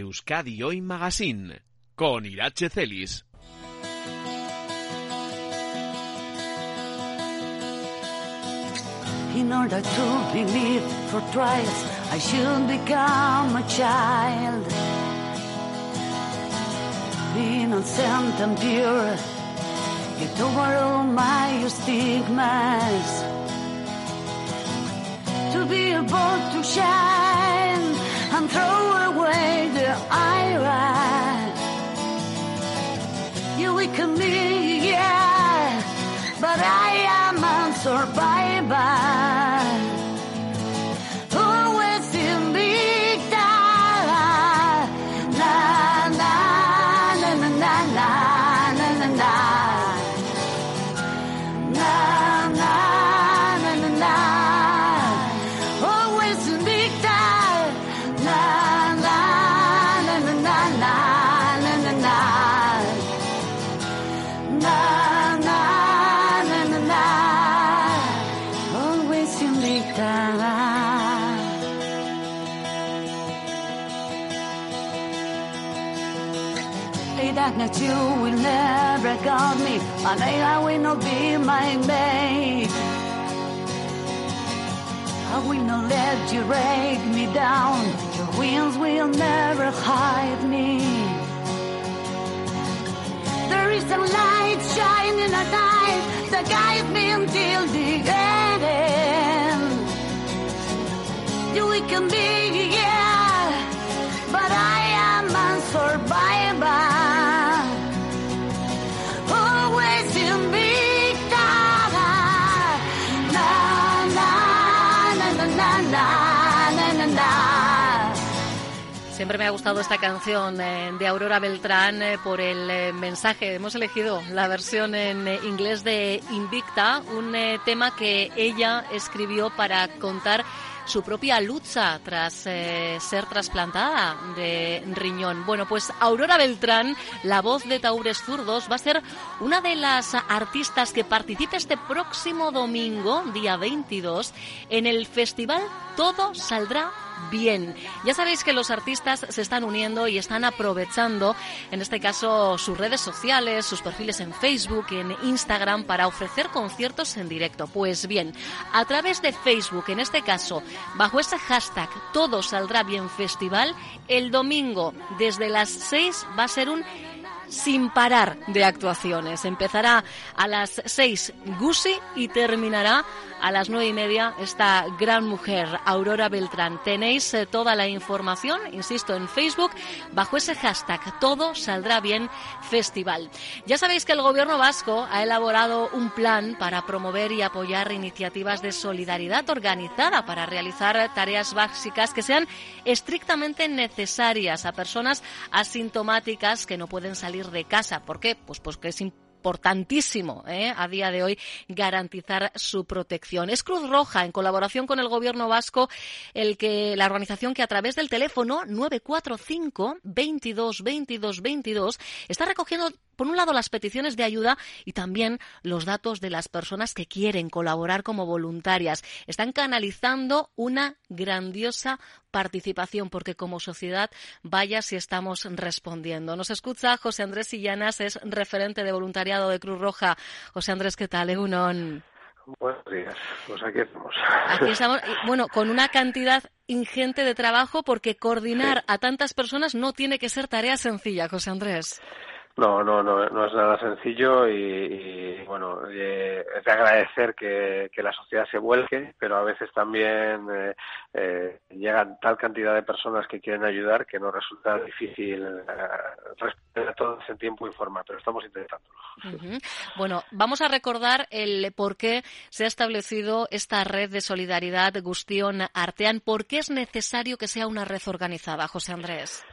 Euskadi Hoy Magazine con Irache Celis. In order to believe for twice, I should become a child. Innocent and pure, get over all my stigmas. To be able to shine and throw away the ira. You weaken me, yeah, but I am a that night you will never got me, and I will not be my mate. I will not let you break me down. Your wings will never hide me. There is a light shining at night that guides me until the end. You can be, yeah, Siempre me ha gustado esta canción eh, de Aurora Beltrán eh, por el eh, mensaje. Hemos elegido la versión en inglés de Invicta, un tema que ella escribió para contar su propia lucha tras ser trasplantada de riñón. Bueno, pues Aurora Beltrán, la voz de Taures Zurdos, va a ser una de las artistas que participe este próximo domingo, día 22, en el festival Todo Saldrá bien. Ya sabéis que los artistas se están uniendo y están aprovechando, en este caso, sus redes sociales, sus perfiles en Facebook, en Instagram, para ofrecer conciertos en directo. Pues bien, a través de Facebook, en este caso, bajo ese hashtag Todo Saldrá Bien Festival, el domingo desde las 6 va a ser un sin parar de actuaciones. Empezará a las 6 Gusi y terminará a las nueve y media esta gran mujer, Aurora Beltrán. Tenéis eh, toda la información, insisto, en Facebook, bajo ese hashtag Todo Saldrá Bien Festival. Ya sabéis que el Gobierno vasco ha elaborado un plan para promover y apoyar iniciativas de solidaridad organizada para realizar tareas básicas que sean estrictamente necesarias a personas asintomáticas que no pueden salir de casa. ¿Por qué? Pues porque es importantísimo ¿eh? a día de hoy garantizar su protección. Es Cruz Roja, en colaboración con el Gobierno vasco, el que la organización que a través del teléfono 945 22 22 22 está recogiendo por un lado las peticiones de ayuda y también los datos de las personas que quieren colaborar como voluntarias. Están canalizando una grandiosa participación porque como sociedad vaya si estamos respondiendo. Nos escucha José Andrés Sillanas, es referente de voluntariado de Cruz Roja. José Andrés, ¿qué tal? Egunon. Buenos días, pues aquí estamos. Aquí estamos, bueno, con una cantidad ingente de trabajo porque coordinar Sí. a tantas personas no tiene que ser tarea sencilla, José Andrés. No, no, no, no es nada sencillo y, bueno, eh, es de agradecer que, la sociedad se vuelque, pero a veces también eh, eh, llegan tal cantidad de personas que quieren ayudar que nos resulta difícil eh, responder a todos en tiempo y forma, pero estamos intentándolo. Bueno, vamos a recordar el por qué se ha establecido esta red de solidaridad Gustión Artean. ¿Por qué es necesario que sea una red organizada, José Andrés?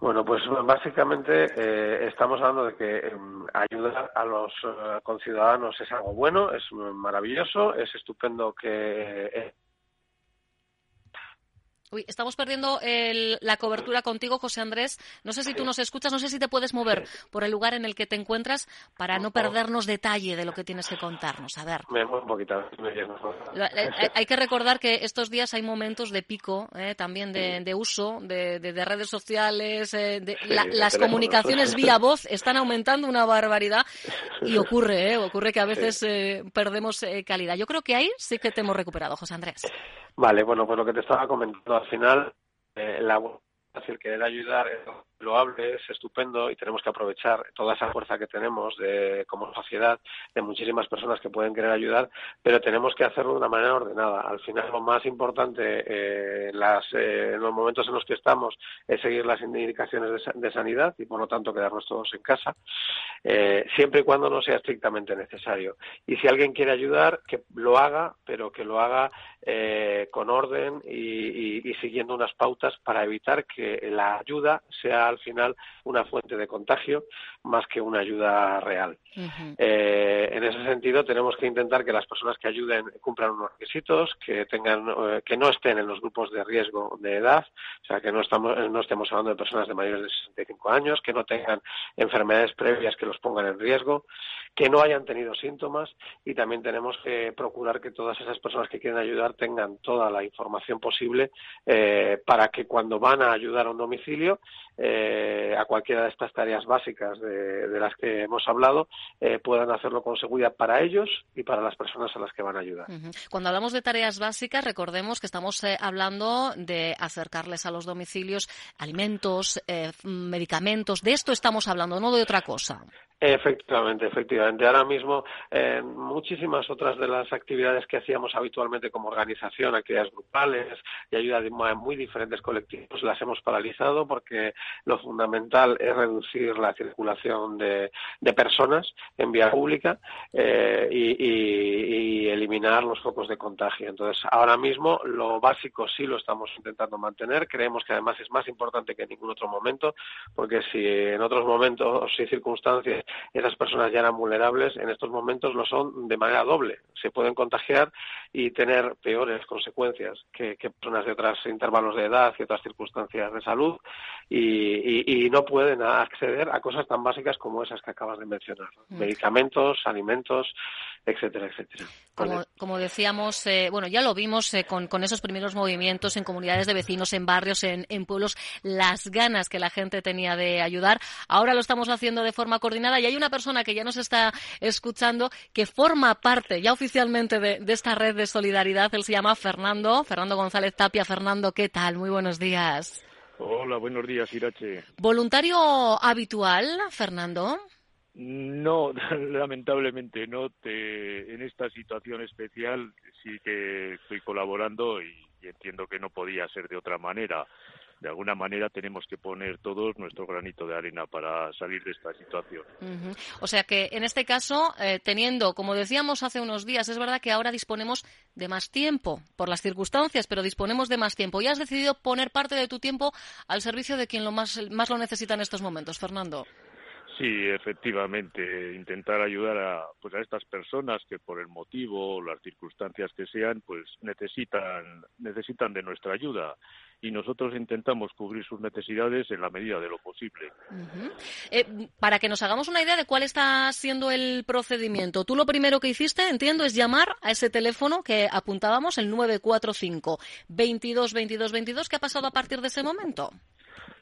Bueno, pues básicamente eh, estamos hablando de que eh, ayudar a los eh, conciudadanos es algo bueno, es maravilloso, es estupendo que eh, Uy, estamos perdiendo el- la cobertura contigo, José Andrés. No sé si tú nos escuchas, no sé si te puedes mover por el lugar en el que te encuentras para no perdernos detalle de lo que tienes que contarnos. A ver. Me muevo un poquito. me eh, eh, Hay que recordar que estos días hay momentos de pico, eh, también de, de uso de, de- de redes sociales, eh, Sí, la- las comunicaciones vía voz están aumentando una barbaridad y ocurre, eh, ocurre que a veces eh, perdemos eh, calidad. Yo creo que ahí sí que te hemos recuperado, José Andrés. Vale, bueno, pues lo que te estaba comentando al final, eh, la decir, querer ayudar es loable, es estupendo y tenemos que aprovechar toda esa fuerza que tenemos de, como sociedad de muchísimas personas que pueden querer ayudar, pero tenemos que hacerlo de una manera ordenada. Al final, lo más importante eh, las, eh, en los momentos en los que estamos es seguir las indicaciones de, de sanidad y, por lo tanto, quedarnos todos en casa, eh, siempre y cuando no sea estrictamente necesario. Y si alguien quiere ayudar, que lo haga, pero que lo haga eh, con orden y- y siguiendo unas pautas para evitar que la ayuda sea al final una fuente de contagio más que una ayuda real. Eh, en ese sentido, tenemos que intentar que las personas que ayuden cumplan unos requisitos, que tengan, eh, que no estén en los grupos de riesgo de edad, o sea, que no estamos, no estemos hablando de personas de mayores de 65 años, que no tengan enfermedades previas que los pongan en riesgo, que no hayan tenido síntomas y también tenemos que procurar que todas esas personas que quieren ayudar tengan toda la información posible eh, para que cuando van a ayudar a un domicilio eh, a cualquiera de estas tareas básicas de, las que hemos hablado eh, puedan hacerlo con seguridad para ellos y para las personas a las que van a ayudar. Cuando hablamos de tareas básicas, recordemos que estamos eh, hablando de acercarles a los domicilios alimentos, eh, f- medicamentos. De esto estamos hablando, no de otra cosa. Efectivamente, efectivamente. Ahora mismo, eh, muchísimas otras de las actividades que hacíamos habitualmente como organización, actividades grupales y ayuda de muy diferentes colectivos, las hemos paralizado porque lo fundamental es reducir la circulación de, de personas en vía pública eh, y, y- y eliminar los focos de contagio. Entonces, ahora mismo lo básico sí lo estamos intentando mantener. Creemos que además es más importante que en ningún otro momento, porque si en otros momentos y circunstancias esas personas ya eran vulnerables, en estos momentos lo son de manera doble. Se pueden contagiar y tener peores consecuencias que, que personas de otros intervalos de edad y otras circunstancias de salud y, y- y no pueden acceder a cosas tan básicas como esas que acabas de mencionar. Mm. Medicamentos, alimentos, etcétera, etcétera. Como, ¿Vale? como decíamos, eh, bueno, ya lo vimos eh, con, con esos primeros movimientos en comunidades de vecinos, en barrios, en, en pueblos, las ganas que la gente tenía de ayudar. Ahora lo estamos haciendo de forma coordinada y hay una persona que ya nos está escuchando que forma parte ya oficialmente de, de esta red de solidaridad. Él se llama Fernando, Fernando González Tapia. Fernando, ¿qué tal? Muy buenos días. Hola, buenos días, Irache. ¿Voluntario habitual, Fernando? No, lamentablemente no. Te, en esta situación especial sí que estoy colaborando y, y entiendo que no podía ser de otra manera. De alguna manera tenemos que poner todos nuestro granito de arena para salir de esta situación. O sea que en este caso, eh, teniendo, como decíamos hace unos días, es verdad que ahora disponemos de más tiempo por las circunstancias, pero disponemos de más tiempo. Y has decidido poner parte de tu tiempo al servicio de quien lo más, más lo necesita en estos momentos, Fernando. Sí, efectivamente, intentar ayudar a, pues a estas personas que por el motivo o las circunstancias que sean, pues necesitan, necesitan de nuestra ayuda y nosotros intentamos cubrir sus necesidades en la medida de lo posible. Eh, para que nos hagamos una idea de cuál está siendo el procedimiento, tú lo primero que hiciste, entiendo, es llamar a ese teléfono que apuntábamos, el 945 22 22 22. ¿Qué ha pasado a partir de ese momento?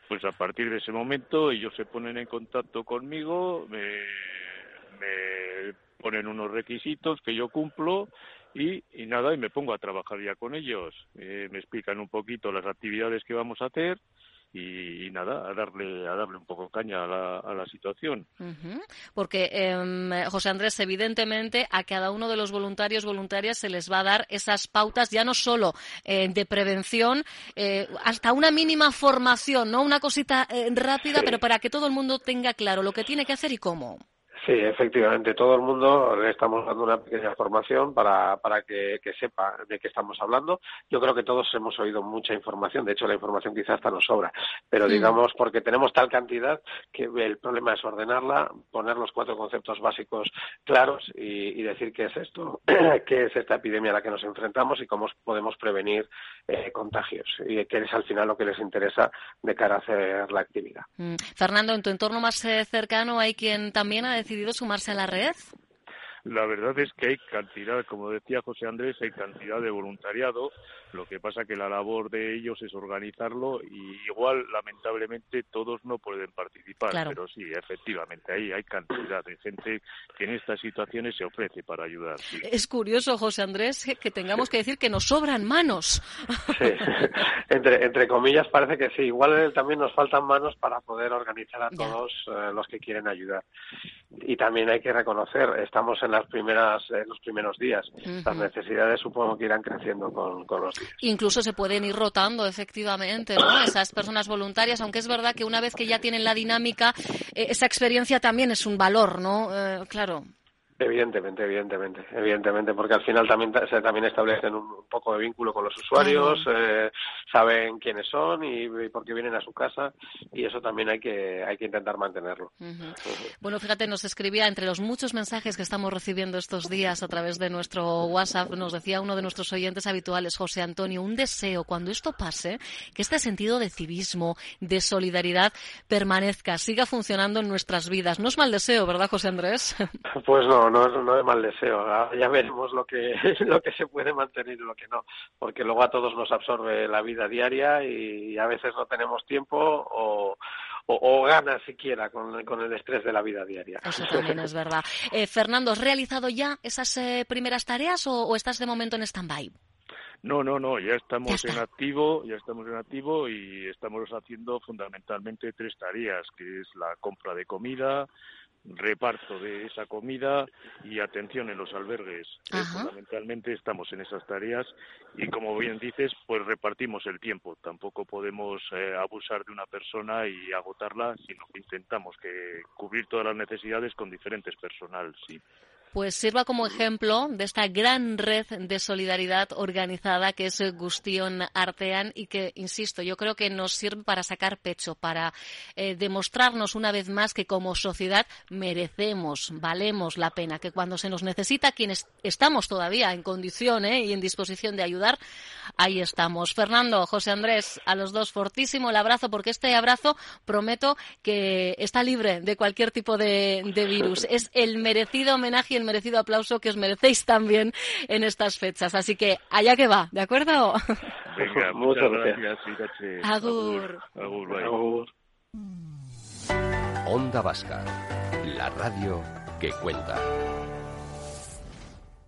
Pues a partir de ese momento ellos se ponen en contacto conmigo, me, me ponen unos requisitos que yo cumplo y, y nada, y me pongo a trabajar ya con ellos. Eh, me explican un poquito las actividades que vamos a hacer y, y nada, a darle, a darle un poco caña a la, a la situación. Porque, em, José Andrés, evidentemente a cada uno de los voluntarios voluntarias se les va a dar esas pautas ya no solo eh, de prevención, eh, hasta una mínima formación, ¿no? Una cosita eh, rápida, Sí. pero para que todo el mundo tenga claro lo que tiene que hacer y cómo. Sí, efectivamente. Todo el mundo le estamos dando una pequeña formación para, para que, sepa de qué estamos hablando. Yo creo que todos hemos oído mucha información. De hecho, la información quizás hasta nos sobra. Pero digamos, porque tenemos tal cantidad que el problema es ordenarla, poner los cuatro conceptos básicos claros y, decir qué es esto, qué es esta epidemia a la que nos enfrentamos y cómo podemos prevenir eh, contagios. Y que es al final lo que les interesa de cara a hacer la actividad. Mm. Fernando, en tu entorno más eh, cercano hay quien también ha decidido decidido sumarse a la red? La verdad es que hay cantidad, como decía José Andrés, hay cantidad de voluntariado. Lo que pasa que la labor de ellos es organizarlo y igual, lamentablemente, todos no pueden participar. Pero sí, efectivamente, ahí hay cantidad de gente que en estas situaciones se ofrece para ayudar. Es curioso, José Andrés, que tengamos que decir que nos sobran manos. Sí, entre, entre comillas parece que sí. Igual también nos faltan manos para poder organizar a todos eh, los que quieren ayudar. Y también hay que reconocer, estamos en las primeras, en los primeros días. Las necesidades supongo que irán creciendo con, los días. Incluso se pueden ir rotando, efectivamente, ¿no? Esas personas voluntarias, aunque es verdad que una vez que ya tienen la dinámica, eh, esa experiencia también es un valor, ¿no? Eh, claro. Evidentemente, evidentemente, evidentemente, porque al final también se también establecen un poco de vínculo con los usuarios, eh, saben quiénes son y, por qué vienen a su casa y eso también hay que hay que intentar mantenerlo. Bueno, fíjate, nos escribía entre los muchos mensajes que estamos recibiendo estos días a través de nuestro WhatsApp, nos decía uno de nuestros oyentes habituales, José Antonio, un deseo cuando esto pase que este sentido de civismo, de solidaridad permanezca, siga funcionando en nuestras vidas. No es mal deseo, ¿verdad, José Andrés? Pues no, no, no es mal deseo. Ya veremos lo que, lo que se puede mantener y lo que no, porque luego a todos nos absorbe la vida diaria y a veces no tenemos tiempo o, o, ganas siquiera con, con, el estrés de la vida diaria. Eso también es verdad. Eh, Fernando, ¿has realizado ya esas eh, primeras tareas o, estás de momento en stand-by? No, no, no, ya estamos en activo, ya estamos en activo y estamos haciendo fundamentalmente tres tareas, que es la compra de comida, reparto de esa comida y atención en los albergues. Eh, fundamentalmente estamos en esas tareas y como bien dices, pues repartimos el tiempo. Tampoco podemos eh, abusar de una persona y agotarla, sino que intentamos que cubrir todas las necesidades con diferentes personal, sí pues sirva como ejemplo de esta gran red de solidaridad organizada que es Gustion Artean y que, insisto, yo creo que nos sirve para sacar pecho, para eh, demostrarnos una vez más que como sociedad merecemos, valemos la pena, que cuando se nos necesita, quienes estamos todavía en condición eh, y en disposición de ayudar, ahí estamos. Fernando, José Andrés, a los dos fortísimo el abrazo, porque este abrazo prometo que está libre de cualquier tipo de, de virus. Es el merecido homenaje merecido aplauso que os merecéis también en estas fechas. Así que allá que va, ¿de acuerdo? Venga, muchas gracias. Agur. Agur, Onda Vasca, la radio que cuenta.